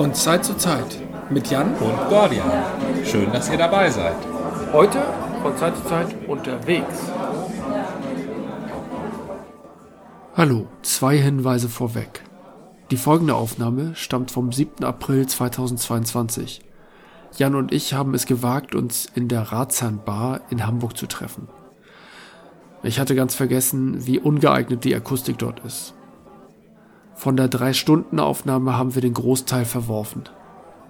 Von Zeit zu Zeit mit Jan und Gordian. Schön, dass ihr dabei seid. Heute von Zeit zu Zeit unterwegs. Hallo, zwei Hinweise vorweg. Die folgende Aufnahme stammt vom 7. April 2022. Jan und ich haben es gewagt, uns in der Ratsherrn in Hamburg zu treffen. Ich hatte ganz vergessen, wie ungeeignet die Akustik dort ist. Von der 3-Stunden-Aufnahme haben wir den Großteil verworfen.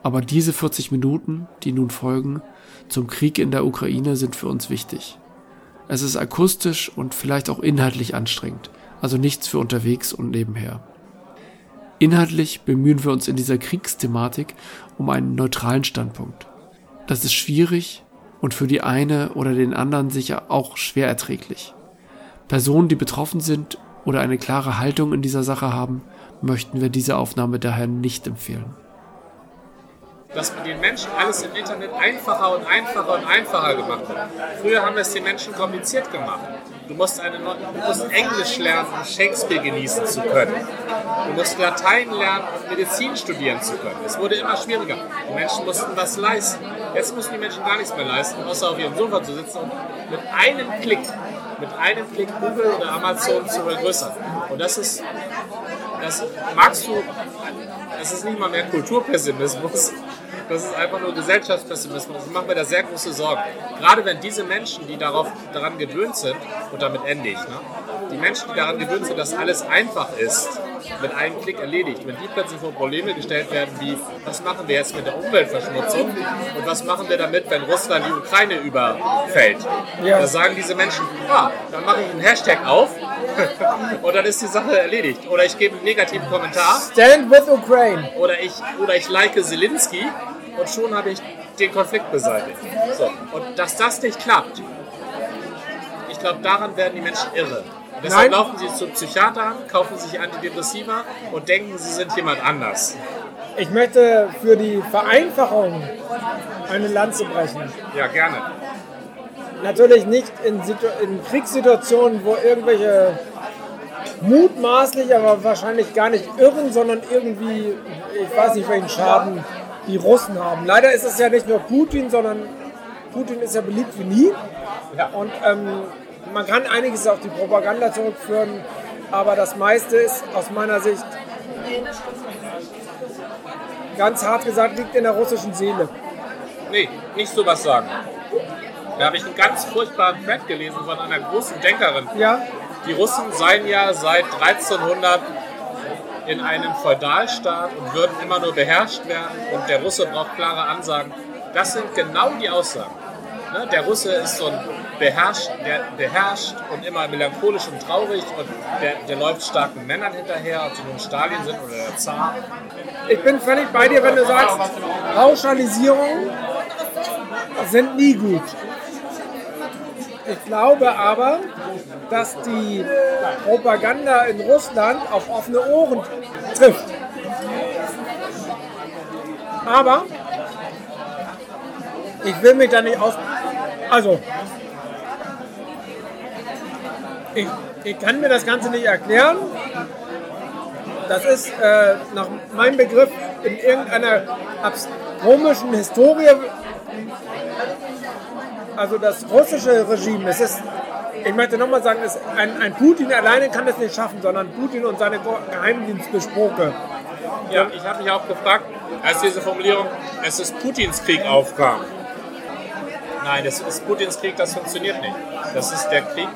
Aber diese 40 Minuten, die nun folgen, zum Krieg in der Ukraine sind für uns wichtig. Es ist akustisch und vielleicht auch inhaltlich anstrengend, also nichts für unterwegs und nebenher. Inhaltlich bemühen wir uns in dieser Kriegsthematik um einen neutralen Standpunkt. Das ist schwierig und für die eine oder den anderen sicher auch schwer erträglich. Personen, die betroffen sind oder eine klare Haltung in dieser Sache haben, möchten wir diese Aufnahme daher nicht empfehlen. Dass man den Menschen alles im Internet einfacher und einfacher und einfacher gemacht hat. Früher haben wir es den Menschen kompliziert gemacht. Du musst, eine, du musst Englisch lernen, um Shakespeare genießen zu können. Du musst Latein lernen, um Medizin studieren zu können. Es wurde immer schwieriger. Die Menschen mussten was leisten. Jetzt müssen die Menschen gar nichts mehr leisten, außer auf ihrem Sofa zu sitzen und mit einem Klick, mit einem Klick Google oder Amazon zu vergrößern. Und das ist das magst du, es ist nicht mal mehr Kulturpessimismus, das ist einfach nur Gesellschaftspessimismus. Ich mache mir da sehr große Sorgen. Gerade wenn diese Menschen, die darauf, daran gewöhnt sind, und damit ende ich, ne? die Menschen, die daran gewöhnt sind, dass alles einfach ist, mit einem Klick erledigt, wenn die plötzlich vor Probleme gestellt werden, wie was machen wir jetzt mit der Umweltverschmutzung und was machen wir damit, wenn Russland die Ukraine überfällt, ja. da sagen diese Menschen, ah, dann mache ich einen Hashtag auf und dann ist die Sache erledigt. Oder ich gebe einen negativen Kommentar. Stand with Ukraine. Oder ich, oder ich like Zelensky und schon habe ich den Konflikt beseitigt. So. Und dass das nicht klappt, ich glaube, daran werden die Menschen irre. Und deshalb Nein. laufen sie zu Psychiatern, kaufen sich Antidepressiva und denken, sie sind jemand anders. Ich möchte für die Vereinfachung eine Lanze brechen. Ja, gerne. Natürlich nicht in, Situ in Kriegssituationen, wo irgendwelche mutmaßlich, aber wahrscheinlich gar nicht irren, sondern irgendwie, ich weiß nicht, welchen Schaden die Russen haben. Leider ist es ja nicht nur Putin, sondern Putin ist ja beliebt wie nie. Ja. Und ähm, man kann einiges auf die Propaganda zurückführen, aber das meiste ist aus meiner Sicht ganz hart gesagt, liegt in der russischen Seele. Nee, nicht so was sagen. Da habe ich einen ganz furchtbaren Thread gelesen von einer großen Denkerin. Ja. Die Russen seien ja seit 1300 in einem Feudalstaat und würden immer nur beherrscht werden und der Russe braucht klare Ansagen. Das sind genau die Aussagen. Ne? Der Russe ist so ein beherrscht, der beherrscht und immer melancholisch und traurig und der, der läuft starken Männern hinterher, ob sie nun Stalin sind oder der Zar. Ich bin völlig bei dir, wenn du sagst, Pauschalisierungen sind nie gut. Ich glaube aber, dass die Propaganda in Russland auf offene Ohren trifft. Aber ich will mich da nicht aus. Also, ich, ich kann mir das Ganze nicht erklären. Das ist äh, nach meinem Begriff in irgendeiner komischen Historie also das russische Regime, es ist, ich möchte nochmal sagen, es, ein, ein, Putin alleine kann es nicht schaffen, sondern Putin und seine Geheimdienstbesproke. Ja, ich habe mich auch gefragt, als diese Formulierung, es ist Putins Krieg aufkam. Nein, das ist Putins Krieg, das funktioniert nicht. Das ist der Krieg,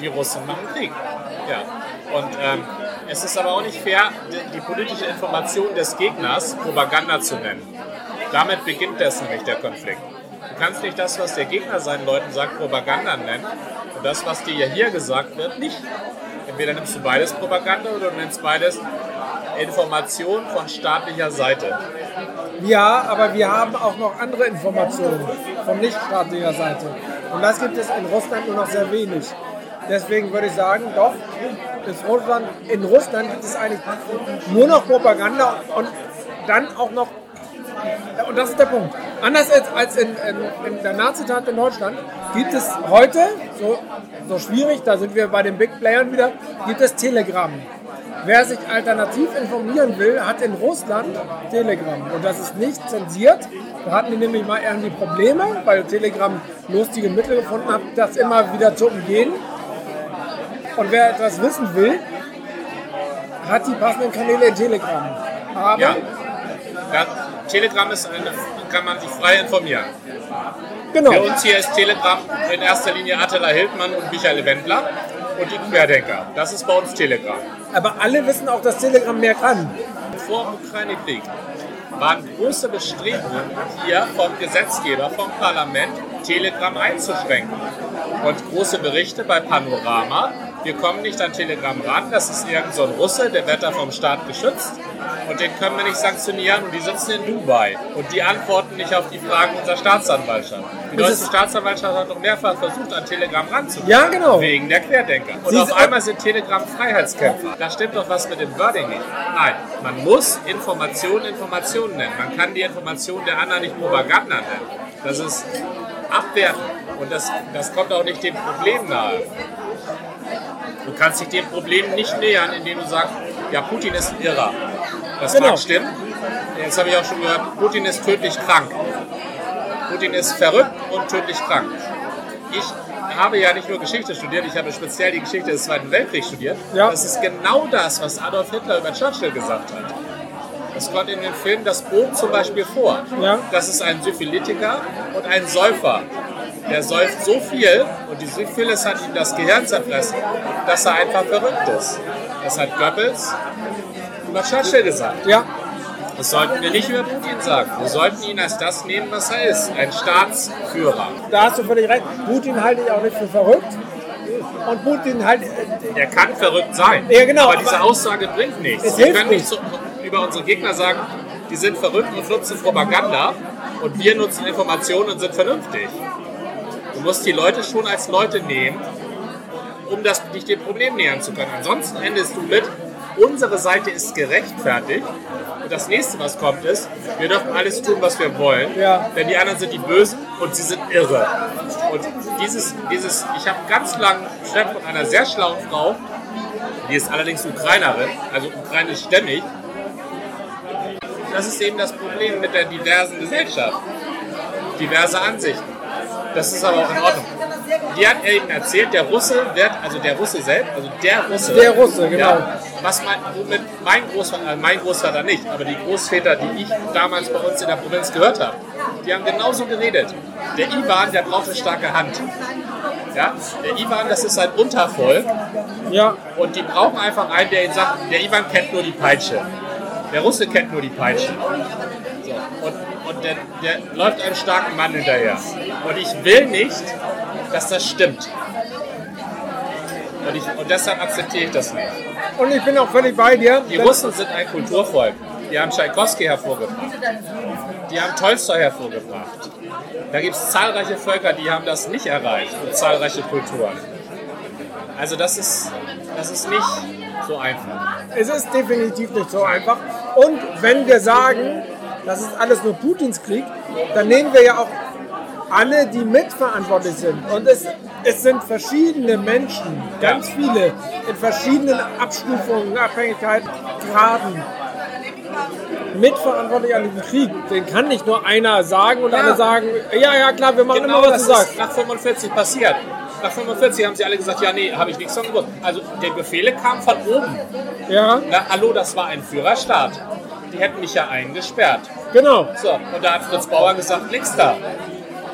die, Russen machen Krieg. Ja. Und ähm, es ist aber auch nicht fair, die, die politische Information des Gegners Propaganda zu nennen. Damit beginnt das nämlich der Konflikt. Du kannst nicht das, was der Gegner seinen Leuten sagt, Propaganda nennen und das, was dir hier gesagt wird, nicht. Entweder nimmst du beides Propaganda oder du nennst beides Information von staatlicher Seite. Ja, aber wir haben auch noch andere Informationen von nichtstaatlicher Seite. Und das gibt es in Russland nur noch sehr wenig. Deswegen würde ich sagen, doch, Russland, in Russland gibt es eigentlich nur noch Propaganda und dann auch noch und das ist der Punkt. Anders als, als in, in, in der Nazi-Tat in Deutschland gibt es heute, so, so schwierig, da sind wir bei den Big Playern wieder, gibt es Telegram. wer sich alternativ informieren will, hat in Russland Telegram. Und das ist nicht zensiert. Da hatten die nämlich mal irgendwie Probleme, weil Telegram lustige Mittel gefunden hat, das immer wieder zu umgehen. Und wer etwas wissen will, hat die passenden Kanäle in Telegram. Aber Ja. ja. Telegram ist eine, kann man sich frei informieren. genau. Für uns hier ist Telegram in erster Linie Attila Hildmann und Michael Wendler und die Querdenker. Das ist bei uns Telegram. Aber alle wissen auch, dass Telegram mehr kann. Vor dem Ukraine-Krieg waren große Bestrebungen hier vom Gesetzgeber, vom Parlament, Telegram einzuschränken. Und große Berichte bei Panorama, wir kommen nicht an Telegram ran, das ist irgend so ein Russe, der wird da vom Staat geschützt und den können wir nicht sanktionieren und die sitzen in Dubai und die antworten nicht auf die Fragen unserer Staatsanwaltschaft. Die Das deutsche Staatsanwaltschaft hat doch mehrfach versucht, an Telegram ranzukommen. Ja, genau. Wegen der Querdenker. Und Sie auf einmal sind Telegram Freiheitskämpfer. Da stimmt doch was mit dem Wording nicht. Nein, man muss Informationen Informationen nennen. Man kann die Informationen der anderen nicht Propaganda nennen. Das ist abwerten. Und das, das kommt auch nicht dem Problem nahe. Du kannst dich dem Problem nicht nähern, indem du sagst, ja, Putin ist ein Irrer. Das Genau. mag stimmen. Jetzt habe ich auch schon gehört, Putin ist tödlich krank. Putin ist verrückt und tödlich krank. Ich habe ja nicht nur Geschichte studiert, ich habe speziell die Geschichte des Zweiten Weltkriegs studiert. Ja. Das ist genau das, was Adolf Hitler über Churchill gesagt hat. Das kommt in dem Film Das Boot zum Beispiel vor. Ja. Das ist ein Syphilitiker und ein Säufer. Der säuft so viel und die Syphilis hat ihm das Gehirn zerfressen, dass er einfach verrückt ist. Das hat Goebbels über Churchill gesagt. Ja, Das sollten wir nicht über Putin sagen. Wir sollten ihn als das nehmen, was er ist. Ein Staatsführer. da hast du völlig recht. Putin halte ich auch nicht für verrückt. Und Putin halt. Er kann verrückt sein. Ja, genau, Aber diese Aussage bringt nichts. Es Wir können nicht nicht. so, über unsere Gegner sagen, die sind verrückt und nutzen Propaganda. Und wir nutzen Informationen und sind vernünftig. Du musst die Leute schon als Leute nehmen, um das, dich dem Problem nähern zu können. Ansonsten endest du mit, unsere Seite ist gerechtfertigt. Und das nächste, was kommt, ist, wir dürfen alles tun, was wir wollen. Ja. Denn die anderen sind die Bösen und sie sind irre. Und dieses, dieses ich habe ganz lang Chef von einer sehr schlauen Frau, die ist allerdings Ukrainerin, also ukrainischstämmig. Das ist eben das Problem mit der diversen Gesellschaft. Diverse Ansichten. Das ist aber auch in Ordnung. Die hat eben erzählt, der Russe wird, also der Russe selbst, also der Russe. Der Russe, genau. Ja, was mein, womit mein Großvater, äh, mein Großvater nicht, aber die Großväter, die ich damals bei uns in der Provinz gehört habe, die haben genauso geredet. Der Ivan, der braucht eine starke Hand. Ja? Der Ivan, das ist ein Untervolk Ja, und die brauchen einfach einen, der ihnen sagt, der Ivan kennt nur die Peitsche. Der Russe kennt nur die Peitsche. So. Und, und der, der läuft einem starken Mann hinterher. Und ich will nicht, dass das stimmt. Und, ich, und deshalb akzeptiere ich das nicht. und ich bin auch völlig bei dir. Die Russen sind ein Kulturvolk. Die haben Tschaikowski hervorgebracht. Die haben Tolstoi hervorgebracht. Da gibt es zahlreiche Völker, die haben das nicht erreicht und zahlreiche Kulturen. Also das ist, das ist nicht so einfach. Es ist definitiv nicht so einfach. Und wenn wir sagen, das ist alles nur Putins Krieg, dann nehmen wir ja auch alle, die mitverantwortlich sind. Und es, es sind verschiedene Menschen, ganz viele, in verschiedenen Abstufungen, Abhängigkeiten, Graden, mitverantwortlich an diesem Krieg. Den kann nicht nur einer sagen und Ja. alle sagen, ja, ja, klar, wir machen Genau immer, was du sagst. nach 45 passiert. Nach 45 haben sie alle gesagt, ja, nee, habe ich nichts von gewusst. Also die Befehle kamen von oben. Ja, Na, hallo, das war ein Führerstaat. Die hätten mich ja eingesperrt. genau. So, und da hat Fritz Bauer gesagt, nix da.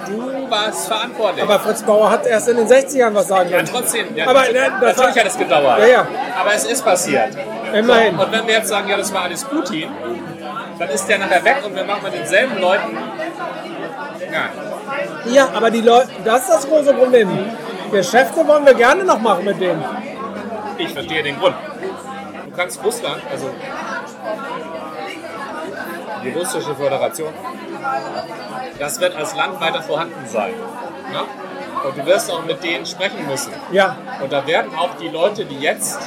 Du warst verantwortlich. Aber Fritz Bauer hat erst in den 60ern was sagen ja, können. trotzdem. Ja, Aber, natürlich, ne, das natürlich war- hat es gedauert. Ja, ja. Aber es ist passiert. Immerhin. Und wenn wir jetzt sagen, ja, das war alles Putin, dann ist der nachher weg und wir machen mit denselben Leuten. Ja, Ja, aber die Leute, das ist das große Problem. Geschäfte wollen wir gerne noch machen mit denen. ich verstehe den Grund. Du kannst Russland, also die russische Föderation, das wird als Land weiter vorhanden sein. Ne? Und du wirst auch mit denen sprechen müssen. Ja, Und da werden auch die Leute, die jetzt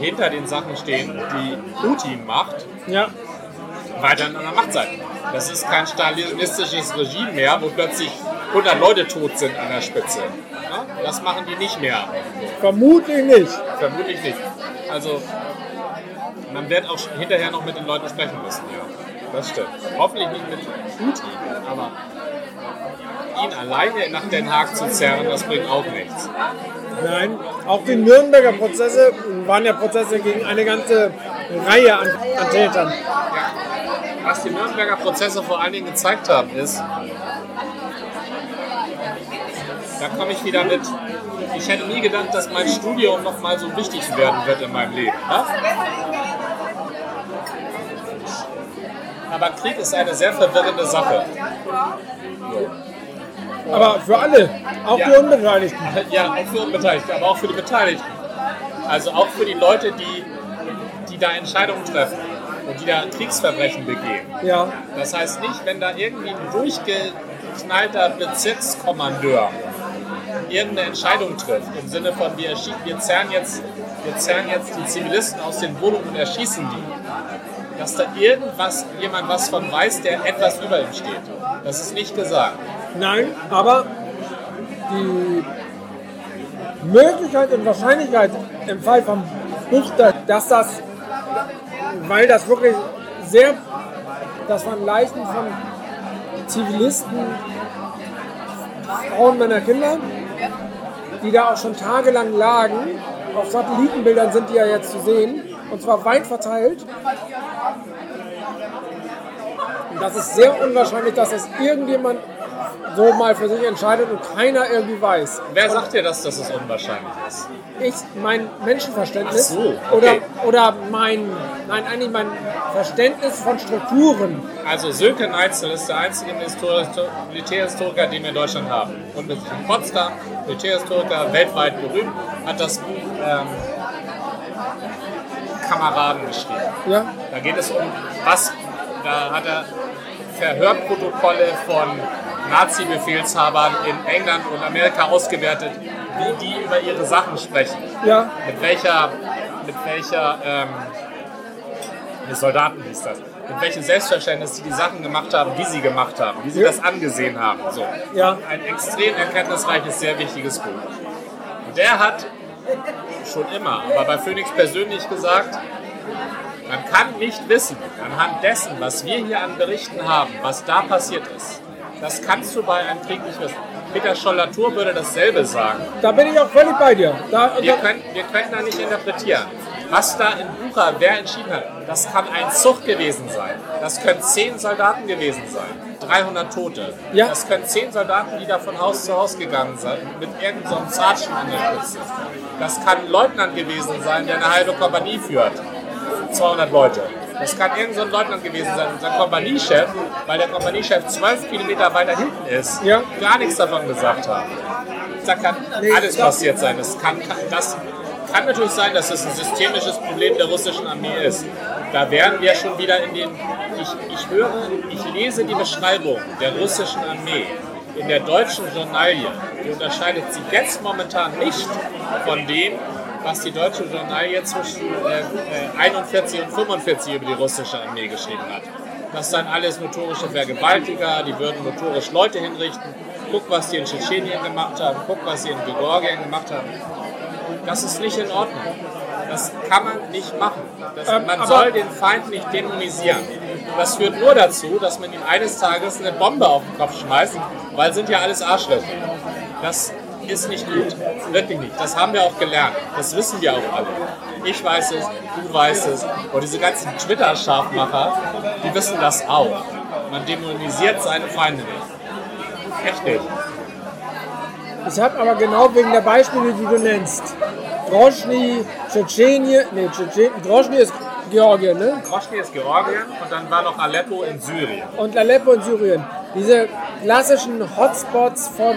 hinter den Sachen stehen, die Putin macht, ja, weiter an der Macht sein. Das ist kein stalinistisches Regime mehr, wo plötzlich 100 Leute tot sind an der Spitze. Ja? Das machen die nicht mehr. vermutlich nicht. Vermutlich nicht. Also man wird auch hinterher noch mit den Leuten sprechen müssen, ja. Das stimmt. Hoffentlich nicht mit Putin, aber ihn alleine nach Den Haag zu zerren, das bringt auch nichts. Nein, auch die Nürnberger Prozesse waren ja Prozesse gegen eine ganze Reihe an, an Tätern. Was die Nürnberger Prozesse vor allen Dingen gezeigt haben, ist, da komme ich wieder mit, ich hätte nie gedacht, dass mein Studium noch mal so wichtig werden wird in meinem Leben. Ne? Aber Krieg ist eine sehr verwirrende Sache. Aber für alle, auch Ja. die Unbeteiligten. Ja, auch für Unbeteiligte, aber auch für die Beteiligten. Also auch für die Leute, die, die da Entscheidungen treffen und die da Kriegsverbrechen begehen. Ja, Das heißt nicht, wenn da irgendwie ein durchgeknallter Bezirkskommandeur irgendeine Entscheidung trifft, im Sinne von wir, erschie- wir, zerren jetzt, wir zerren jetzt die Zivilisten aus den Wohnungen und erschießen die, dass da irgendwas, jemand was von weiß, der etwas über ihm steht. Das ist nicht gesagt. nein, aber die Möglichkeit und Wahrscheinlichkeit im Fall von Buchter, dass das, weil das wirklich sehr, das waren Leichen von Zivilisten, Frauen, Männer, Kinder, die da auch schon tagelang lagen. Auf Satellitenbildern sind die ja jetzt zu sehen, und zwar weit verteilt. Und das ist sehr unwahrscheinlich, dass es irgendjemand so mal für sich entscheidet und keiner irgendwie weiß. Wer sagt dir, dass das ist unwahrscheinlich ist? Ich, mein Menschenverständnis Ach so, oder, okay. oder mein, nein, eigentlich mein Verständnis von Strukturen. Also Sönke Neitzel ist der einzige Histor- Militärhistoriker, den wir in Deutschland haben. Und mit Potsdam, Militärhistoriker, weltweit berühmt, hat das Buch ähm, Kameraden geschrieben. Ja, Da geht es um was, da hat er Verhörprotokolle von Nazi-Befehlshabern in England und Amerika ausgewertet, wie die über ihre Sachen sprechen. ja, Mit welcher, mit welcher, ähm, die Soldaten hieß das, mit welchem Selbstverständnis sie die Sachen gemacht haben, wie sie gemacht haben, wie sie Ja. das angesehen haben. So. Ja. Ein extrem erkenntnisreiches, sehr wichtiges Buch. Und der hat schon immer, aber bei Phoenix persönlich gesagt, man kann nicht wissen, anhand dessen, was wir hier an Berichten haben, was da passiert ist. Das kannst du bei einem Krieg nicht wissen. Peter Scholl-Latour würde dasselbe sagen. da bin ich auch völlig bei dir. Da, Wir da, können, wir können da nicht interpretieren. Was da in Bucha, wer entschieden hat, das kann ein Zug gewesen sein. Das können zehn Soldaten gewesen sein. 300 Tote. Ja. Das können zehn Soldaten, die da von Haus zu Haus gegangen sind, mit irgendeinem so einem Sergeant an der Spitze. Das kann ein Leutnant gewesen sein, der eine halbe Kompanie führt. 200 Leute. Das kann irgendein so ein Leutnant gewesen sein, unser Kompaniechef, weil der Kompaniechef 12 Kilometer weiter hinten ist, Ja. gar nichts davon gesagt haben. Da kann Nee, alles das- passiert sein. Das kann, kann, das kann natürlich sein, dass es ein systemisches Problem der russischen Armee ist. Da wären wir schon wieder in den. Ich, ich höre, ich lese die Beschreibung der russischen Armee in der deutschen Journalie. Die unterscheidet sich jetzt momentan nicht von dem, was die deutsche Journalie zwischen äh, äh, 41 und 45 über die russische Armee geschrieben hat. Das sind alles notorische Vergewaltiger, die würden notorisch Leute hinrichten. Guck, was die in Tschetschenien gemacht haben, guck, was sie in Georgien gemacht haben. Das ist nicht in Ordnung. Das kann man nicht machen. Das, Ähm, man soll den Feind nicht dämonisieren. Das führt nur dazu, dass man ihm eines Tages eine Bombe auf den Kopf schmeißt, weil sind ja alles Arschlöcher. Das ist nicht gut. Wirklich nicht. Das haben wir auch gelernt. Das wissen wir auch alle. Ich weiß es, du weißt es. Und diese ganzen Twitter-Scharfmacher, die wissen das auch. Man dämonisiert seine Feinde nicht. Echt nicht. ich habe aber genau wegen der Beispiele, die du nennst. Grozny, Tschetschenien, nee, Tschetschen, Grozny ist Georgien, ne? Grozny ist Georgien und dann war noch Aleppo in Syrien. Und Aleppo in Syrien. Diese klassischen Hotspots von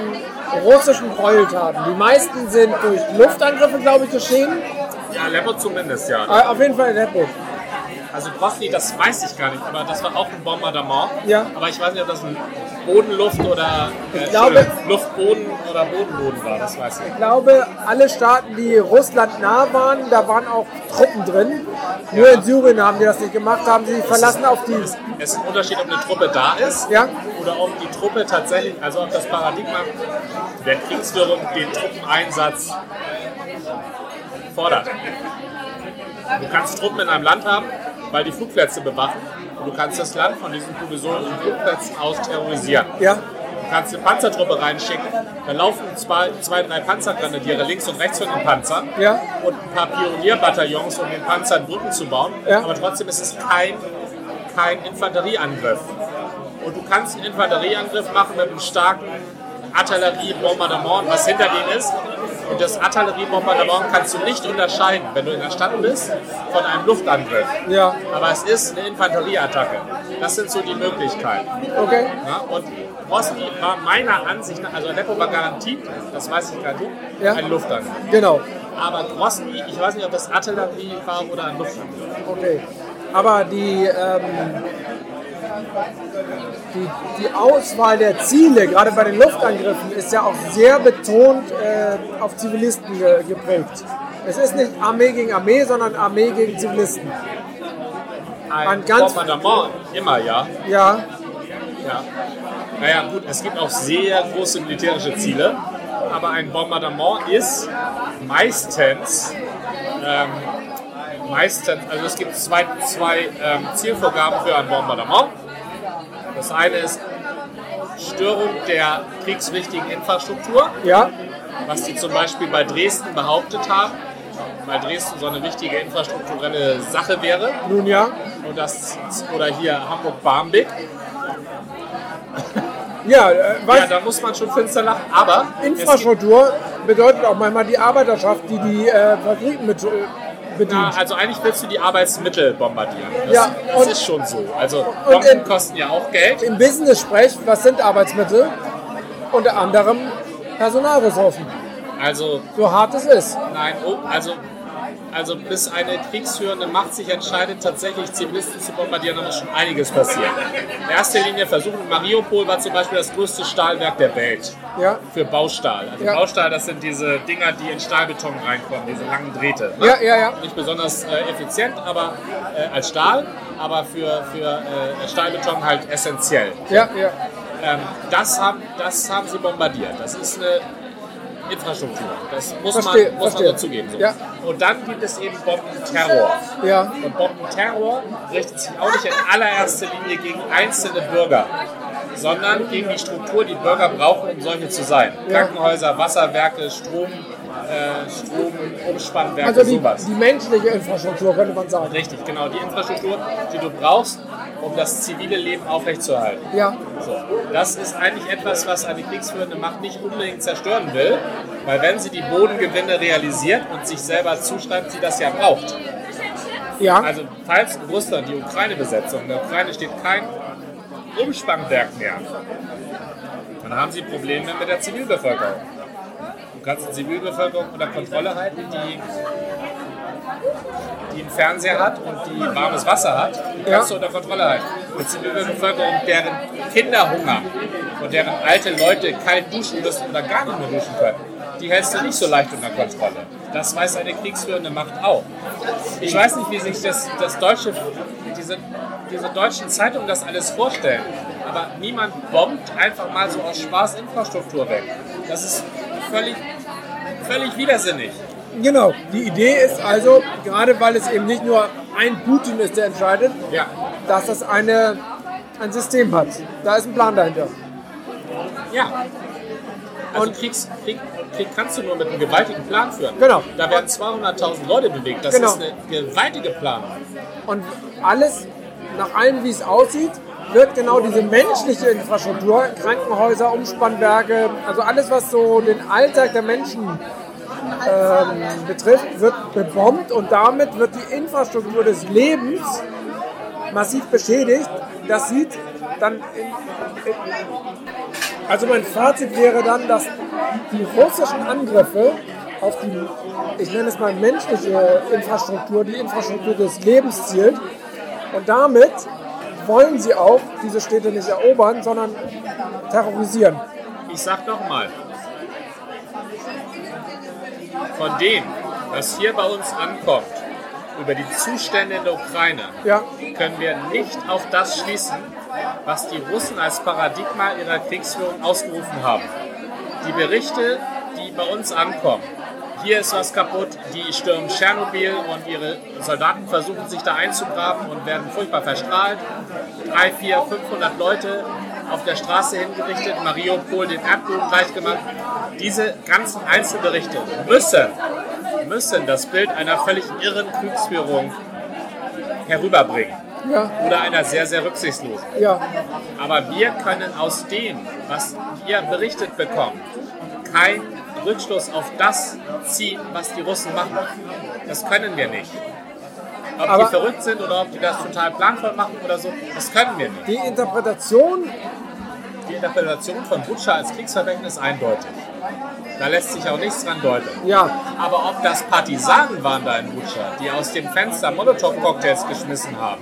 russischen Gräueltaten. Die meisten sind durch Luftangriffe, glaube ich, geschehen. Ja, Aleppo zumindest, ja. Äh, auf jeden Fall Aleppo. Also Grozny, das weiß ich gar nicht, aber das war auch ein Bombardement. Ja. Aber ich weiß nicht, ob das ein Bodenluft oder äh, glaube- Luftboden oder Bodenboden war, das weiß ich. Ich glaube, alle Staaten, die Russland nah waren, da waren auch Truppen drin. Nur in Syrien haben die das nicht gemacht, haben sie verlassen auf die. Es ist ein Unterschied, ob eine Truppe da ist Ja, oder ob die Truppe tatsächlich, also ob das Paradigma der Kriegsführung den Truppeneinsatz fordert. Du kannst Truppen in einem Land haben, weil die Flugplätze bewachen. Und du kannst das Land von diesen provisorischen Flugplätzen aus terrorisieren. Ja, Du kannst eine Panzertruppe reinschicken, dann laufen zwei, zwei drei Panzergrenadiere links und rechts von den Panzern Ja. und ein paar Pionierbataillons, um den Panzern Brücken zu bauen. Ja. Aber trotzdem ist es kein, kein Infanterieangriff. Und du kannst einen Infanterieangriff machen mit einem starken Artilleriebombardement, was hinter denen ist. Und das Artilleriebombardement kannst du nicht unterscheiden, wenn du in der Stadt bist, von einem Luftangriff. ja, Aber es ist eine Infanterieattacke. Das sind so die Möglichkeiten. okay. Ja, und Rosny war meiner Ansicht nach, also Aleppo war garantiert, das weiß ich gerade, Ja. ein Luftangriff. Genau, Aber Grosny, ich weiß nicht, ob das Artillerie war oder ein Luftangriff. okay. Aber die, ähm, die, die Auswahl der Ziele, gerade bei den Luftangriffen, ist ja auch sehr betont äh, auf Zivilisten ge geprägt. Es ist nicht Armee gegen Armee, sondern Armee gegen Zivilisten. Ein Ein ganz- Bombardement, immer, ja. Ja, ja. Naja, gut, es gibt auch sehr große militärische Ziele, aber ein Bombardement ist meistens, ähm, meistens, also es gibt zwei, zwei ähm, Zielvorgaben für ein Bombardement. Das eine ist Störung der kriegswichtigen Infrastruktur. ja, was die zum Beispiel bei Dresden behauptet haben, weil Dresden so eine wichtige infrastrukturelle Sache wäre. nun ja. Und das, oder hier Hamburg-Barmbek. Ja, äh, Ja, da muss man schon finster lachen. Aber Infrastruktur bedeutet auch manchmal die Arbeiterschaft, die die äh, Fabriken mit, äh, na, bedient. also eigentlich willst du die Arbeitsmittel bombardieren. Das, Ja, das ist schon so. Also Bomben kosten ja auch Geld. Im Business-Sprech, was sind Arbeitsmittel? Unter anderem Personalressourcen. Also So hart es ist. Nein, oh, also, also bis eine kriegsführende Macht sich entscheidet, tatsächlich Zivilisten zu bombardieren, dann muss schon einiges passieren. In erster Linie versuchen, Mariupol war zum Beispiel das größte Stahlwerk der Welt Ja, für Baustahl. Also Ja. Baustahl, das sind diese Dinger, die in Stahlbeton reinkommen, diese langen Drähte. ne? ja, ja, ja. Nicht besonders äh, effizient, aber äh, als Stahl, aber für, für äh, Stahlbeton halt essentiell. Ja, ja. Ähm, das, haben, das haben sie bombardiert. Das ist eine Infrastruktur. Das muss Verstehe, man, muss man verstehe. so zugeben. So. Ja. Und dann gibt es eben Bombenterror. Ja, Und Bombenterror richtet sich auch nicht in allererster Linie gegen einzelne Bürger, sondern gegen die Struktur, die Bürger brauchen, um solche zu sein. Ja. Krankenhäuser, Wasserwerke, Strom, äh, Strom Umspannwerke, also die, sowas. die menschliche Infrastruktur, könnte man sagen. Richtig, genau. Die Infrastruktur, die du brauchst, um das zivile Leben aufrechtzuerhalten. Ja, So. Das ist eigentlich etwas, was eine kriegsführende Macht nicht unbedingt zerstören will, weil wenn sie die Bodengewinne realisiert und sich selber zuschreibt, sie das ja braucht. ja, Also falls Russland die Ukraine besetzt und in der Ukraine steht kein Umspannwerk mehr, dann haben sie Probleme mit der Zivilbevölkerung. Du kannst die Zivilbevölkerung unter Kontrolle halten, die, die einen Fernseher hat und die warmes Wasser hat, die kannst du unter Kontrolle halten. Die Zivilbevölkerung, deren Kinder hungern und deren alte Leute kalt duschen müssen oder gar nicht mehr duschen können, die hältst du nicht so leicht unter Kontrolle. Das weiß eine kriegsführende Macht auch. Ich weiß nicht, wie sich das, das deutsche, diese, diese deutschen Zeitungen das alles vorstellen, aber niemand bombt einfach mal so aus Spaß Infrastruktur weg. Das ist völlig, völlig widersinnig. genau. Die Idee ist also, gerade weil es eben nicht nur ein Putin ist, der entscheidet, Ja, dass das eine, ein System hat. Da ist ein Plan dahinter. ja. Also Kriegs, Krieg, Krieg kannst du nur mit einem gewaltigen Plan führen. Genau. Da werden 200.000 Leute bewegt. Das Genau. ist eine gewaltige Planung. Und alles, nach allem wie es aussieht, wird genau diese menschliche Infrastruktur, Krankenhäuser, Umspannwerke, also alles, was so den Alltag der Menschen ähm, betrifft, wird bebombt und damit wird die Infrastruktur des Lebens massiv beschädigt. Das sieht dann in, in, also mein Fazit wäre dann, dass die russischen Angriffe auf die, ich nenne es mal menschliche Infrastruktur, die Infrastruktur des Lebens zielt. Und damit wollen sie auch diese Städte nicht erobern, sondern terrorisieren. Ich sag nochmal, von dem, was hier bei uns ankommt, über die Zustände in der Ukraine, Ja, können wir nicht auf das schließen, was die Russen als Paradigma ihrer Kriegsführung ausgerufen haben. Die Berichte, die bei uns ankommen, hier ist was kaputt, die stürmen Tschernobyl und ihre Soldaten versuchen sich da einzugraben und werden furchtbar verstrahlt. Drei, vier, 500 Leute auf der Straße hingerichtet, Mariupol den Erdboden gleich gemacht. Diese ganzen Einzelberichte müssen, müssen das Bild einer völlig irren Kriegsführung herüberbringen. Ja, Oder einer sehr, sehr rücksichtslosen. ja. Aber wir können aus dem, was wir berichtet bekommen, keinen Rückschluss auf das ziehen, was die Russen machen. Das können wir nicht. Ob Aber- die verrückt sind oder ob die das total planvoll machen oder so, das können wir nicht. Die Interpretation, Die Interpretation von Butscha als Kriegsverbrechen ist eindeutig. Da lässt sich auch nichts dran deuten. ja, Aber ob das Partisanen waren da in Butscha, die aus dem Fenster Molotow-Cocktails geschmissen haben,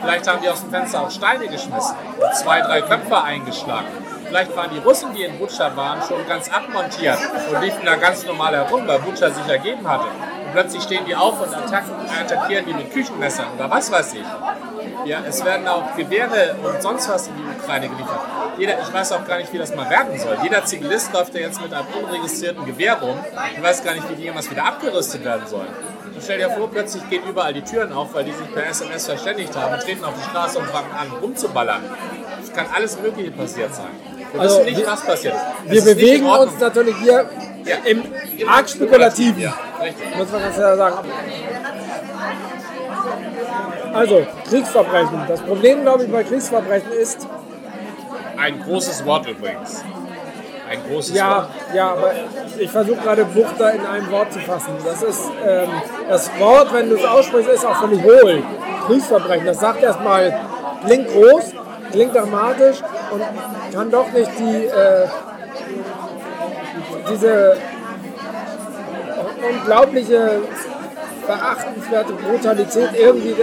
vielleicht haben die aus dem Fenster auch Steine geschmissen zwei, drei Köpfe eingeschlagen. Vielleicht waren die Russen, die in Butscha waren, schon ganz abmontiert und liefen da ganz normal herum, weil Butscha sich ergeben hatte. Und plötzlich stehen die auf und attackieren die mit Küchenmessern oder was weiß ich. Ja, es werden auch Gewehre und sonst was in die Ukraine geliefert. Jeder, ich weiß auch gar nicht, wie das mal werden soll. Jeder Zivilist läuft ja jetzt mit einem unregistrierten Gewehr rum. Ich weiß gar nicht, wie die jemals wieder abgerüstet werden sollen. Und stell dir vor, plötzlich gehen überall die Türen auf, weil die sich per SMS verständigt haben, treten auf die Straße und fangen an rumzuballern. Es kann alles Mögliche passiert sein. Wir Also, wissen nicht, was passiert wir bewegen uns natürlich hier Ja. im arg spekulativen. Ja, richtig. Muss man ganz klar sagen. Also, Kriegsverbrechen. Das Problem, glaube ich, bei Kriegsverbrechen ist, Ein großes Wort übrigens. Ein großes ja, Wort. ja, aber ich versuche gerade Buchter in einem Wort zu fassen. Das ist, ähm, das Wort, wenn du es aussprichst, ist auch völlig hohl. Kriegsverbrechen. Das sagt erstmal, klingt groß, klingt dramatisch und kann doch nicht die, äh, diese unglaubliche, verachtenswerte Brutalität irgendwie,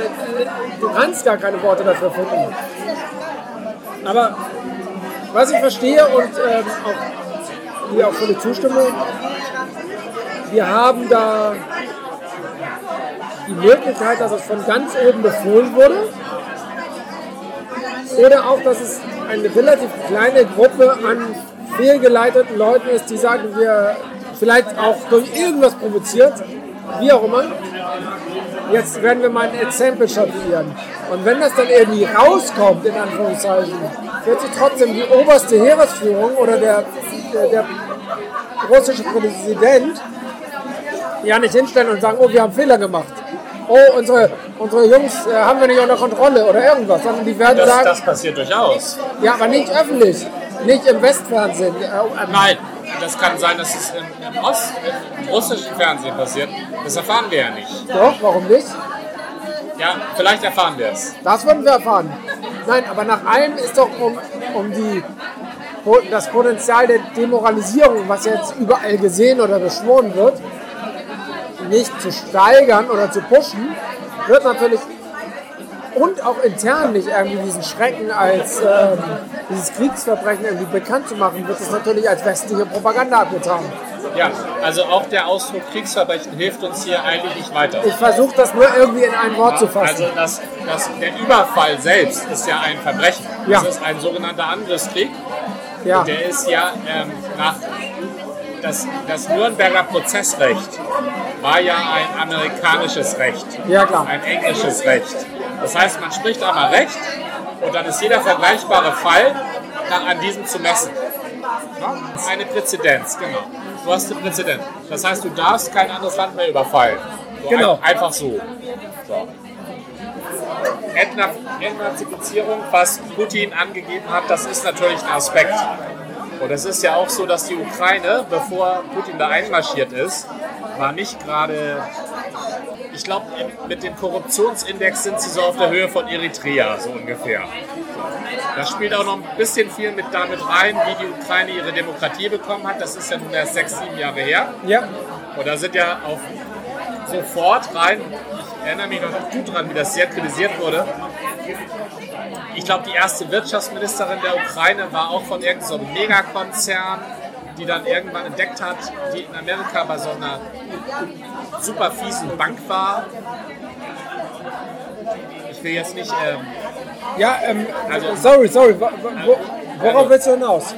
du kannst gar keine Worte dafür finden. Aber was ich verstehe und ähm, auch hier auch volle Zustimmung, wir haben da die Möglichkeit, dass es von ganz oben befohlen wurde. Oder auch, dass es eine relativ kleine Gruppe an fehlgeleiteten Leuten ist, die sagen, wir vielleicht auch durch irgendwas provoziert, wie auch immer. Jetzt werden wir mal ein Exempel statuieren. Und wenn das dann irgendwie rauskommt, in Anführungszeichen, wird sich trotzdem die oberste Heeresführung oder der, der, der russische Präsident ja nicht hinstellen und sagen, oh, wir haben Fehler gemacht. Oh, unsere, unsere Jungs äh, haben wir nicht unter Kontrolle oder irgendwas, sondern die werden Das, sagen, das passiert durchaus. ja, aber nicht öffentlich, nicht im Westfernsehen. Äh, äh, Nein, das kann sein, dass es im, im, Ost, im russischen Fernsehen passiert. Das erfahren wir ja nicht. Doch, warum nicht? Ja, vielleicht erfahren wir es. Das würden wir erfahren. Nein, aber nach allem ist doch um, um die, das Potenzial der Demoralisierung, was jetzt überall gesehen oder beschworen wird, nicht zu steigern oder zu pushen, wird natürlich und auch intern nicht irgendwie diesen Schrecken als ähm, dieses Kriegsverbrechen irgendwie bekannt zu machen, wird es natürlich als westliche Propaganda abgetan. Ja, also auch der Ausdruck Kriegsverbrechen hilft uns hier eigentlich nicht weiter. Ich versuche das nur irgendwie in ein Wort zu fassen. Also das, das, der Überfall selbst ist ja ein Verbrechen. Ja. Das ist ein sogenannter Angriffskrieg. Ja, Der ist ja ähm, nach das, das Nürnberger Prozessrecht war ja ein amerikanisches Recht, ja klar. ein englisches Recht. Das heißt, man spricht einmal Recht und dann ist jeder vergleichbare Fall nach an diesem zu messen. Eine Präzedenz, genau. Du hast eine Präzedenz. Das heißt, du darfst kein anderes Land mehr überfallen. So Genau. ein, einfach so. so. Entna Entnazifizierung, was Putin angegeben hat, das ist natürlich ein Aspekt. Und es ist ja auch so, dass die Ukraine, bevor Putin da einmarschiert ist, war nicht gerade, ich glaube, mit dem Korruptionsindex sind sie so auf der Höhe von Eritrea, so ungefähr. Das spielt auch noch ein bisschen viel mit damit rein, wie die Ukraine ihre Demokratie bekommen hat. Das ist ja nun erst sechs, sieben Jahre her. Ja, Und da sind ja auf sofort rein, ich erinnere mich noch gut dran, wie das sehr kritisiert wurde. Ich glaube, die erste Wirtschaftsministerin der Ukraine war auch von irgendeinem so Megakonzern, die dann irgendwann entdeckt hat, die in Amerika bei so einer super fiesen Bank war. Ich will jetzt nicht, ähm, ja ähm, Also- sorry, sorry. Wo, wo, worauf willst du hinaus?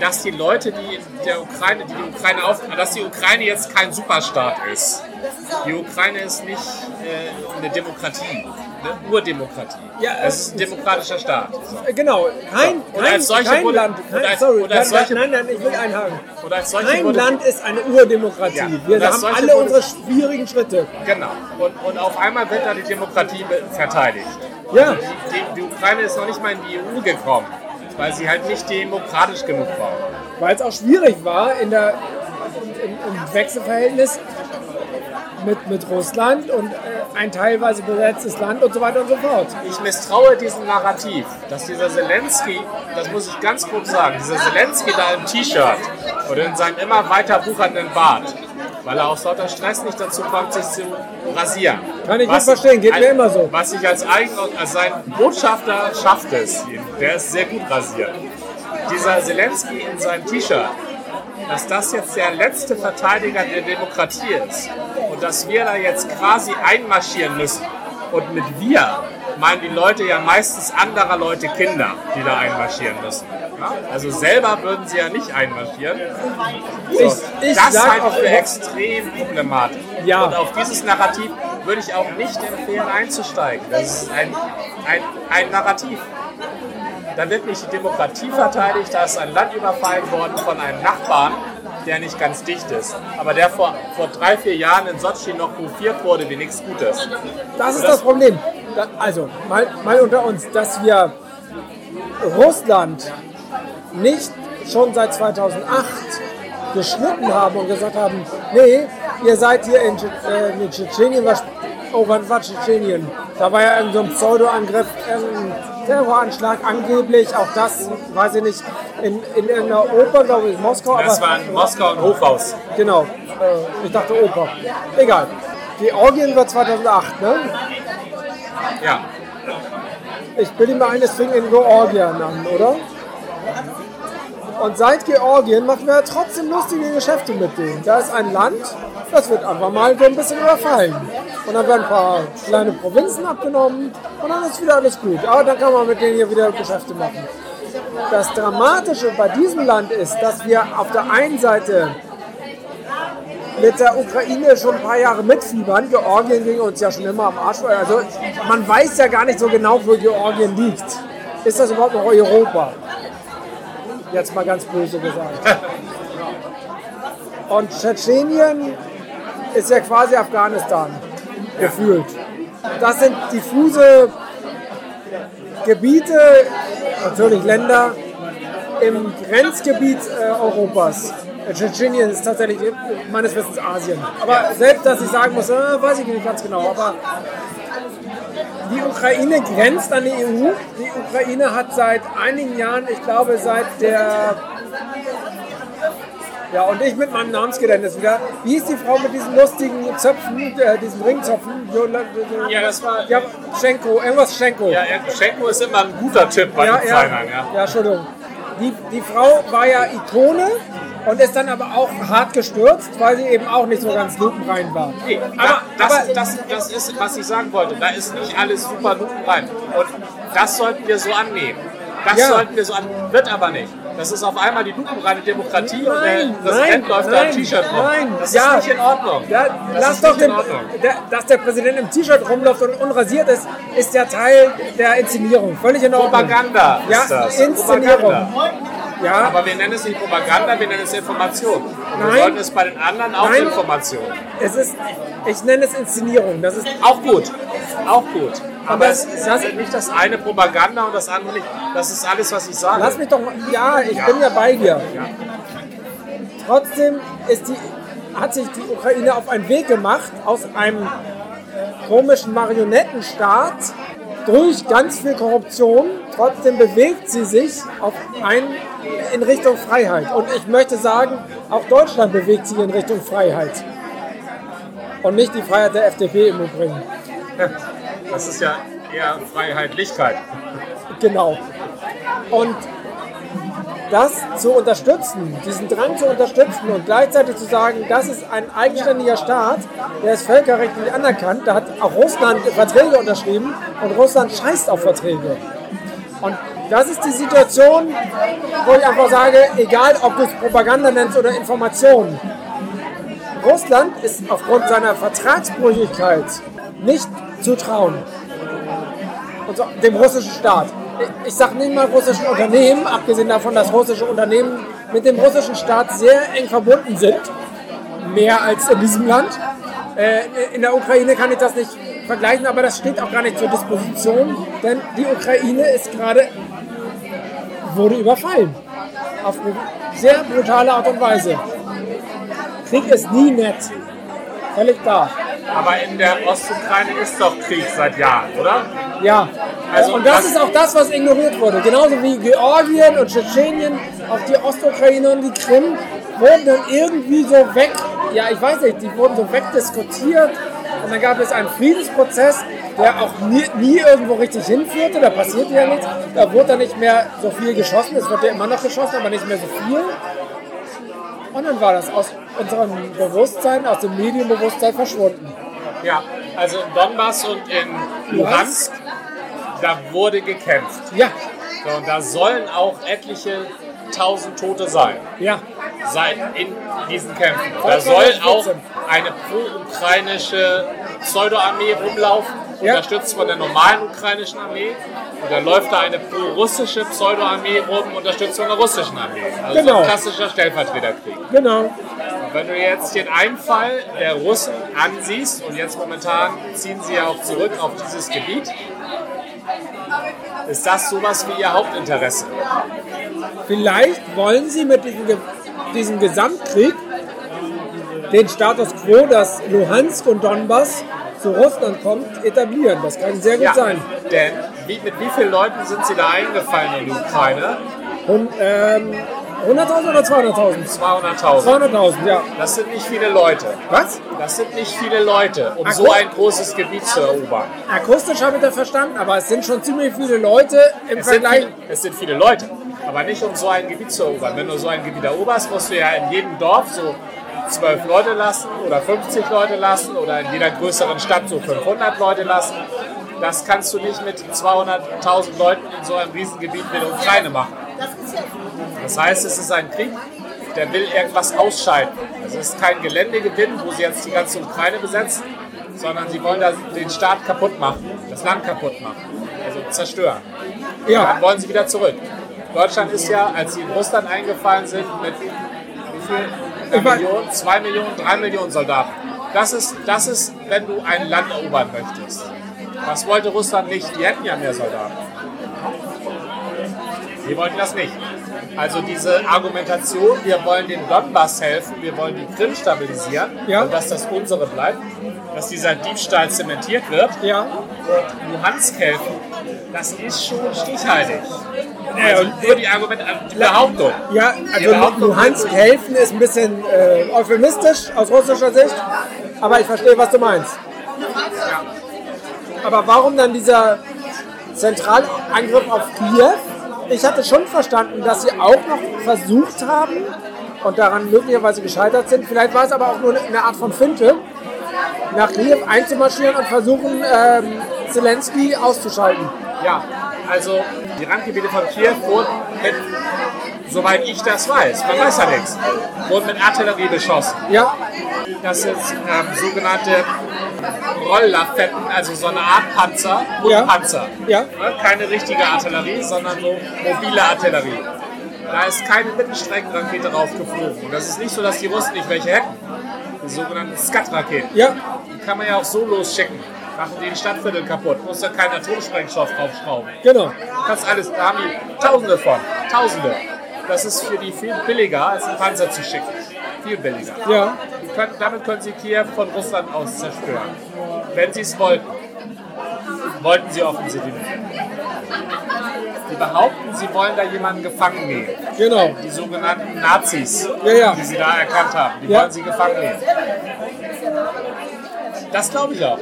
dass die Leute, die in der Ukraine, die, die Ukraine auf, dass die Ukraine jetzt kein Superstaat ist. Die Ukraine ist nicht äh, eine Demokratie, eine Urdemokratie. Ja, es ist ein demokratischer Staat. So. Genau, kein, Und kein, solche kein Land, kein, als- sorry, als solche- nein, nein, ich will einhaken. Kein wurde- Land ist eine Urdemokratie. Ja, Wir haben solche alle unsere schwierigen Schritte. Genau. Und, und auf einmal wird da die Demokratie verteidigt. Ja, Die, die Ukraine ist noch nicht mal in die EU gekommen, weil sie halt nicht demokratisch genug war. weil es auch schwierig war in der, im, im Wechselverhältnis mit, mit Russland und äh, ein teilweise besetztes Land und so weiter und so fort. Ich misstraue diesem Narrativ, dass dieser Zelensky, das muss ich ganz kurz sagen, dieser Zelensky da im T-Shirt oder in seinem immer weiter wuchernden Bart, weil er aus lauter Stress nicht dazu kommt, sich zu rasieren. Kann ich gut verstehen, geht mir immer so. Was ich als, eigen, als sein Botschafter schafft es, der ist sehr gut rasiert. Dieser Zelensky in seinem T-Shirt, dass das jetzt der letzte Verteidiger der Demokratie ist und dass wir da jetzt quasi einmarschieren müssen. Und mit wir meinen die Leute ja meistens anderer Leute Kinder, die da einmarschieren müssen. Ja? Also selber würden sie ja nicht einmarschieren. So, Ich- ich das halte ich für extrem problematisch. Ja. Und auf dieses Narrativ würde ich auch nicht empfehlen einzusteigen. Das ist ein, ein, ein Narrativ. Da wird nicht die Demokratie verteidigt, da ist ein Land überfallen worden von einem Nachbarn, der nicht ganz dicht ist, aber der vor, vor drei, vier Jahren in Sochi noch hofiert wurde wie nichts Gutes. Das ist Das- das Problem. Also, mal, mal unter uns, dass wir Russland nicht schon seit 2008 geschnitten haben und gesagt haben, nee, ihr seid hier in, äh, in Tschetschenien, was, oh, wann war Tschetschenien? Da war ja irgendein so ein Pseudo-Angriff, irgendein Terroranschlag angeblich, auch das, weiß ich nicht, in, in irgendeiner Oper, glaube ich, Moskau. Das aber, war in Moskau ein Hochhaus. Genau, äh, ich dachte Oper. Egal. Georgien war 2008, ne? Ja, Ich bilde mir ein, es fing in Georgien an, oder? Und seit Georgien machen wir trotzdem lustige Geschäfte mit denen. Da ist ein Land, das wird einfach mal so ein bisschen überfallen. Und dann werden ein paar kleine Provinzen abgenommen und dann ist wieder alles gut. Aber dann kann man mit denen hier wieder Geschäfte machen. Das Dramatische bei diesem Land ist, dass wir auf der einen Seite mit der Ukraine schon ein paar Jahre mitfiebern. Georgien ging uns ja schon immer am Arsch. Also man weiß ja gar nicht so genau, wo Georgien liegt. Ist das überhaupt noch Europa? Jetzt mal ganz böse gesagt. Und Tschetschenien ist ja quasi Afghanistan gefühlt. Das sind diffuse Gebiete, natürlich Länder, im Grenzgebiet äh, Europas. Äh, Tschetschenien ist tatsächlich meines Wissens Asien. Aber selbst, dass ich sagen muss, äh, weiß ich nicht ganz genau. Aber die Ukraine grenzt an die EU. Die Ukraine hat seit einigen Jahren, ich glaube seit der... Ja, und ich mit meinem Namensgedächtnis wieder. Wie ist die Frau mit diesen lustigen Zöpfen, äh, diesen Ringzöpfen? Ja, das war- Ja, Schenko, irgendwas Schenko. ja Schenko ist immer ein guter Tipp bei Ja, den ja, Feinern. Ja. ja, Entschuldigung. Die, die Frau war ja Ikone und ist dann aber auch hart gestürzt, weil sie eben auch nicht so ganz lupenrein war. Nee, Aber, aber, das, aber das, das ist, was ich sagen wollte. Da ist nicht alles super lupenrein. Und das sollten wir so annehmen. Das Ja. sollten wir so annehmen. Wird aber nicht. Das ist auf einmal die lupenreine Demokratie und der Nein, Präsident nein, läuft da im nein, T-Shirt rum. nein, Das ja. ist nicht in Ordnung. ja, das lass ist doch nicht in den, Ordnung. der, dass der Präsident im T-Shirt rumläuft und unrasiert ist, ist ja Teil der Inszenierung. Völlig in Ordnung. Propaganda Ja, ist das. Inszenierung. Propaganda. Ja, Aber wir nennen es nicht Propaganda, wir nennen es Information. Und Nein. wir sollten es bei den anderen auch Nein. Information. es ist, ich nenne es Inszenierung. Das ist Auch gut. Auch gut. Aber das- es ist das- nicht das eine Propaganda und das andere nicht. Das ist alles, was ich sage. Lass mich doch mal. Ja, ich bin ja bei dir. Trotzdem ist die, hat sich die Ukraine auf einen Weg gemacht, aus einem komischen Marionettenstaat durch ganz viel Korruption. Trotzdem bewegt sie sich auf ein, in Richtung Freiheit. Und ich möchte sagen, auch Deutschland bewegt sich in Richtung Freiheit. Und nicht die Freiheit der FDP im Übrigen. Das ist ja eher Freiheitlichkeit. Genau. Und das zu unterstützen, diesen Drang zu unterstützen und gleichzeitig zu sagen, das ist ein eigenständiger Staat, der ist völkerrechtlich anerkannt, da hat auch Russland Verträge unterschrieben und Russland scheißt auf Verträge. Und Das ist die Situation, wo ich einfach sage, egal ob du es Propaganda nennst oder Information, Russland ist aufgrund seiner Vertragsbrüchigkeit nicht zu trauen. Und so, dem russischen Staat. Ich sage nicht mal russischen Unternehmen, abgesehen davon, dass russische Unternehmen mit dem russischen Staat sehr eng verbunden sind. Mehr als in diesem Land. Äh, in der Ukraine kann ich das nicht vergleichen, aber das steht auch gar nicht zur Disposition, denn die Ukraine ist gerade wurde überfallen. Auf eine sehr brutale Art und Weise. Krieg ist nie nett. Völlig klar. Aber in der Ostukraine ist doch Krieg seit Jahren, oder? Ja. Also und das ist auch das, was ignoriert wurde. Genauso wie Georgien und Tschetschenien, auch die Ostukraine und die Krim wurden dann irgendwie so weg, ja ich weiß nicht, die wurden so wegdiskutiert und dann gab es einen Friedensprozess, der auch nie, nie irgendwo richtig hinführte, da passierte ja nichts, da wurde dann nicht mehr so viel geschossen, es wird ja immer noch geschossen, aber nicht mehr so viel. Und dann war das aus unserem Bewusstsein, aus dem Medienbewusstsein verschwunden. Ja, also in Donbass und in Luhansk, da wurde gekämpft. Ja, So, und da sollen auch etliche tausend Tote sein. ja, Seit in diesen Kämpfen. Da soll 2014. auch eine pro-ukrainische Pseudo-Armee rumlaufen, Ja. unterstützt von der normalen ukrainischen Armee. Und da läuft da eine pro-russische Pseudo-Armee rum, unterstützt von der russischen Armee. Also so Genau. ein klassischer Stellvertreterkrieg. genau. Und wenn du jetzt den Einfall der Russen ansiehst, und jetzt momentan ziehen sie ja auch zurück auf dieses Gebiet, ist das sowas wie ihr Hauptinteresse. Vielleicht wollen sie mit diesem, diesem Gesamtkrieg den Status quo, dass Luhansk und Donbass zu Russland kommt, etablieren. Das kann sehr gut Ja, sein. denn wie, mit wie vielen Leuten sind sie da eingefallen in die Ukraine? Und, ähm, 100.000 oder 200.000? 200.000. 200.000, ja. Das sind nicht viele Leute. Was? Das sind nicht viele Leute, um Ach, so ein großes Gebiet zu erobern. Akustisch habe ich das verstanden, aber es sind schon ziemlich viele Leute im Es sind, Vergleich. viele, es sind viele Leute, aber nicht um so ein Gebiet zu erobern. Wenn du so ein Gebiet eroberst, musst du ja in jedem Dorf so zwölf Leute lassen oder 50 Leute lassen oder in jeder größeren Stadt so 500 Leute lassen. Das kannst du nicht mit 200.000 Leuten in so einem Riesengebiet wie der Ukraine machen. Das heißt, es ist ein Krieg, der will irgendwas ausschalten. Also es ist kein Geländegewinn, wo sie jetzt die ganze Ukraine besetzen, sondern sie wollen da den Staat kaputt machen, das Land kaputt machen, also zerstören. Ja, Dann wollen sie wieder zurück. Deutschland ist ja, als sie in Russland eingefallen sind, mit wie viel? Eine Million, zwei Millionen, drei Millionen Soldaten. Das ist, das ist, wenn du ein Land erobern möchtest. Was wollte Russland nicht? Die hätten ja mehr Soldaten. Die wollten das nicht. Also diese Argumentation, wir wollen dem Donbass helfen, wir wollen die Krim stabilisieren Ja. und dass das unsere bleibt, dass dieser Diebstahl zementiert wird, ja. und Luhansk helfen, das ist schon stichhaltig. Ja, Also und- nur die Argument, die Behauptung. Ja, also Behauptung Luhansk helfen ist ein bisschen äh, euphemistisch aus russischer Sicht, aber ich verstehe, was du meinst. Aber warum dann dieser Zentralangriff auf Kiew? Ich hatte schon verstanden, dass sie auch noch versucht haben und daran möglicherweise gescheitert sind. Vielleicht war es aber auch nur eine Art von Finte, nach Kiew einzumarschieren und versuchen, ähm, Zelensky auszuschalten. Ja, also die Randgebiete von Kiew wurden mit, soweit ich das weiß, man weiß ja nichts, wurden mit Artillerie beschossen. Ja, Das sind ähm, sogenannte Rolllafetten, also so eine Art Panzer und Ja. Panzer. Ja. Ne, Keine richtige Artillerie, sondern so mobile Artillerie. Da ist keine Mittelstreckenrakete raufgeflogen. Und das ist nicht so, dass die Russen nicht welche hätten. Die sogenannten Skat-Raketen. ja, Die kann man ja auch so losschicken. Machen die ein Stadtviertel kaputt. Muss da keinen Atomsprengstoff draufschrauben. genau. Kannst alles, da haben die Tausende von. Tausende. Das ist für die viel billiger, als einen Panzer zu schicken. Viel billiger. Ja, können, damit können sie Kiew von Russland aus zerstören. Wenn sie es wollten. Wollten sie offensichtlich nicht. Die behaupten, sie wollen da jemanden gefangen nehmen. genau. Die sogenannten Nazis, Ja, ja. die sie da erkannt haben. Die Ja. wollen sie gefangen nehmen. Das glaube ich auch.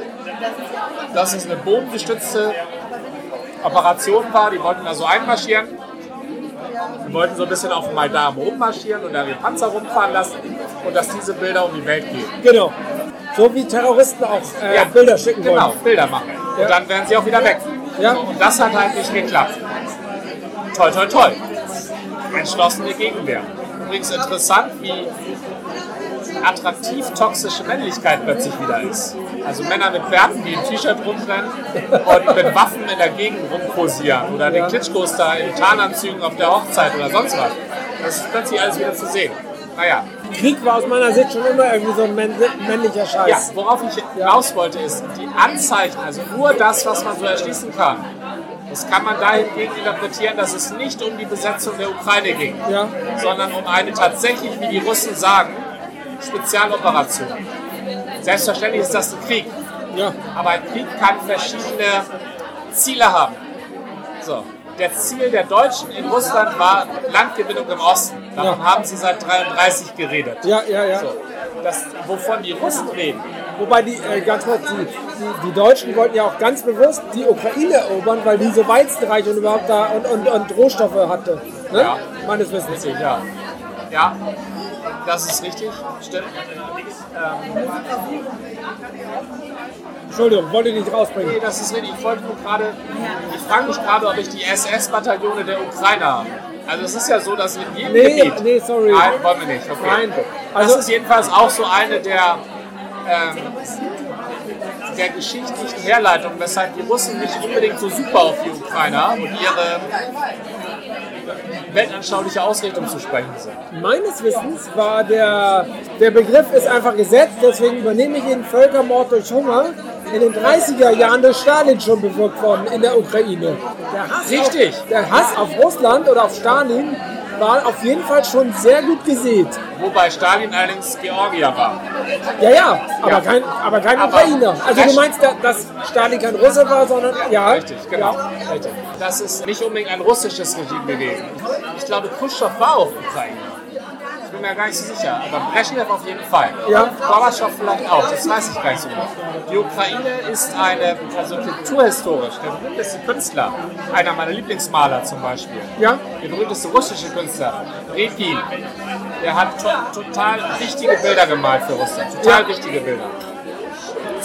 Dass es eine bodengestützte Operation war. Die wollten da so einmarschieren. Die wollten so ein bisschen auf dem Maidan rummarschieren und da den Panzer rumfahren lassen. Und dass diese Bilder um die Welt gehen. Genau. So wie Terroristen auch äh, Bilder schicken Genau, wollen. Bilder machen. Ja. Und dann werden sie auch wieder weg. Ja. Und das hat halt nicht geklappt. toi toi toi. Entschlossene Gegenwehr. Übrigens interessant, wie attraktiv toxische Männlichkeit plötzlich wieder ist. Also Männer mit Bärten, die im T-Shirt rumrennen und mit Waffen in der Gegend rumposieren oder den Klitschkos da in Tarnanzügen auf der Hochzeit oder sonst was. Das ist plötzlich alles wieder zu sehen. Naja, Krieg war aus meiner Sicht schon immer irgendwie so ein männ- männlicher ja, Scheiß. worauf ich hinaus wollte, ist die Anzeichen, also nur das, was man so erschließen kann. Das kann man dahingehend interpretieren, dass es nicht um die Besetzung der Ukraine ging, Ja. sondern um eine tatsächlich, wie die Russen sagen, Spezialoperation. Selbstverständlich ist das ein Krieg, Ja. aber ein Krieg kann verschiedene Ziele haben. So. Das Ziel der Deutschen in Russland war Landgewinnung im Osten. Davon Ja. haben sie seit 33 geredet. Ja, ja, ja. So. Das, wovon die Russen reden, Wobei die, äh, ganz kurz, die, die, die Deutschen wollten ja auch ganz bewusst die Ukraine erobern, weil die so weizenreich und überhaupt da und, und, und Rohstoffe hatte. Ne? Ja. Meines Wissens. Ja. Ja, das ist richtig, stimmt. Entschuldigung, wollte ich nicht rausbringen. Nee, das ist richtig. Ich wollte nur gerade, ich frage mich gerade, ob ich die SS-Bataillone der Ukraine habe. Also es ist ja so, dass in jedem Nee, Gebiet... nee, sorry. Nein, wollen wir nicht. Okay. Nein. Also- das ist jedenfalls auch so eine der, ähm, der geschichtlichen Herleitungen, weshalb die Russen nicht unbedingt so super auf die Ukrainer und ihre weltanschauliche Ausrichtung zu sprechen sind. Meines Wissens war der, der Begriff ist einfach gesetzt, deswegen übernehme ich ihn Völkermord durch Hunger. In den 30er Jahren durch Stalin schon bewirkt worden in der Ukraine. Der Hass Richtig. Auf, der Hass auf Russland oder auf Stalin war auf jeden Fall schon sehr gut gesät. Wobei Stalin allerdings Georgier war. Ja, ja, aber Ja. kein, aber kein Aber- Ukrainer. Also du meinst, da- dass Stalin kein Russe war, sondern ja. Richtig, genau. Ja. Richtig. Das ist nicht unbedingt ein russisches Regime gewesen. Ich glaube, Khrushchev war auch Ukrainer. Ich bin mir gar nicht so sicher. Aber Brezhnev auf jeden Fall. Ja. Gorbatschow vielleicht auch. Das weiß ich gar nicht so genau. Die Ukraine ist eine, also kulturhistorisch, der berühmteste Künstler, einer meiner Lieblingsmaler zum Beispiel. Ja. Der berühmteste russische Künstler, Repin. Der hat to total wichtige Bilder gemalt für Russland. Total Ja. wichtige Bilder.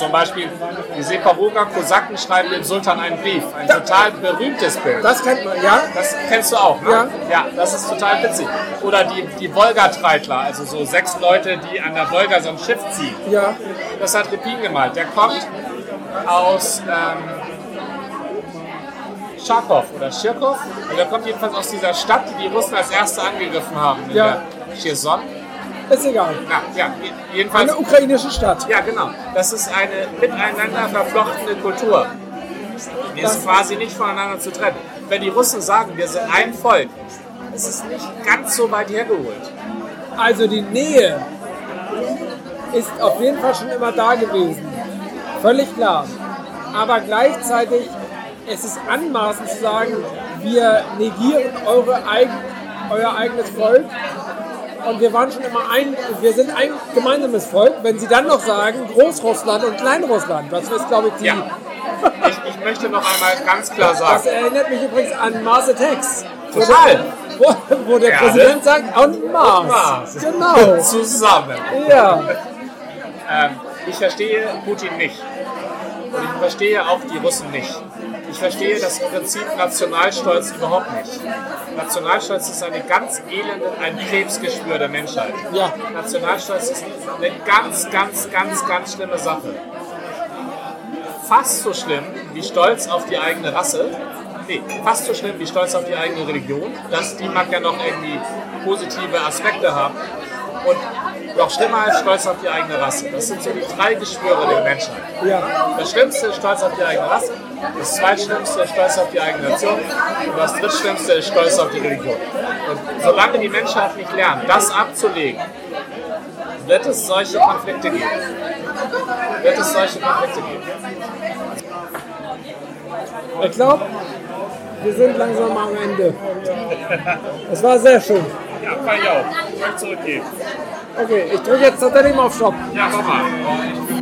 Zum Beispiel die Separoga Kosaken schreiben dem Sultan einen Brief. Ein total berühmtes Bild. Das kennt man, ja. Das kennst du auch, ne? Ja. Ja, das ist total witzig. Oder die, die Wolga-Treitler, also so sechs Leute, die an der Wolga so ein Schiff ziehen. Ja. Das hat Repin gemalt. Der kommt aus ähm, Charkow oder Schirkow. Und der kommt jedenfalls aus dieser Stadt, die die Russen als erste angegriffen haben. in Ja. der Cherson. Ist egal. Ja, ja, jedenfalls. Eine ukrainische Stadt. Ja, genau. Das ist eine miteinander verflochtene Kultur. Die ist quasi nicht voneinander zu trennen. Wenn die Russen sagen, wir sind ein Volk, ist es nicht ganz so weit hergeholt. Also die Nähe ist auf jeden Fall schon immer da gewesen. Völlig klar. Aber gleichzeitig es ist anmaßend zu sagen, wir negieren eure euer eigenes Volk. Und wir waren schon immer ein, wir sind ein gemeinsames Volk. Wenn Sie dann noch sagen, Großrussland und Kleinrussland, das ist, glaube ich, die. Ja. Ich, ich möchte noch einmal ganz klar Das sagen, erinnert mich übrigens an Mars Attacks. Total. Wo, wo der Gerne. Präsident sagt, und Mars. Mars. Genau. zusammen. Ja. Ähm, ich verstehe Putin nicht. Und ich verstehe auch die Russen nicht. Ich verstehe das Prinzip Nationalstolz überhaupt nicht. Nationalstolz ist eine ganz elende, ein Krebsgeschwür der Menschheit. Ja. Nationalstolz ist eine ganz, ganz, ganz, ganz schlimme Sache. Fast so schlimm wie Stolz auf die eigene Rasse. Nee, fast so schlimm wie Stolz auf die eigene Religion. Das, die mag ja noch irgendwie positive Aspekte haben. Und noch schlimmer als Stolz auf die eigene Rasse. Das sind so die drei Geschwüre der Menschheit. Ja. Das Schlimmste ist Stolz auf die eigene Rasse. Das Zweitschlimmste ist Stolz auf die eigene Nation. Und das Drittschlimmste ist Stolz auf die Religion. Und solange die Menschheit nicht lernt, das abzulegen, wird es solche Konflikte geben. Wird es solche Konflikte geben. Ich glaube, wir sind langsam am Ende. Es war sehr schön. Ja, kann ich auch. Ich möchte zurückgeben. Okay, ich drücke jetzt tatsächlich mal auf Stopp. Ja, mach mal.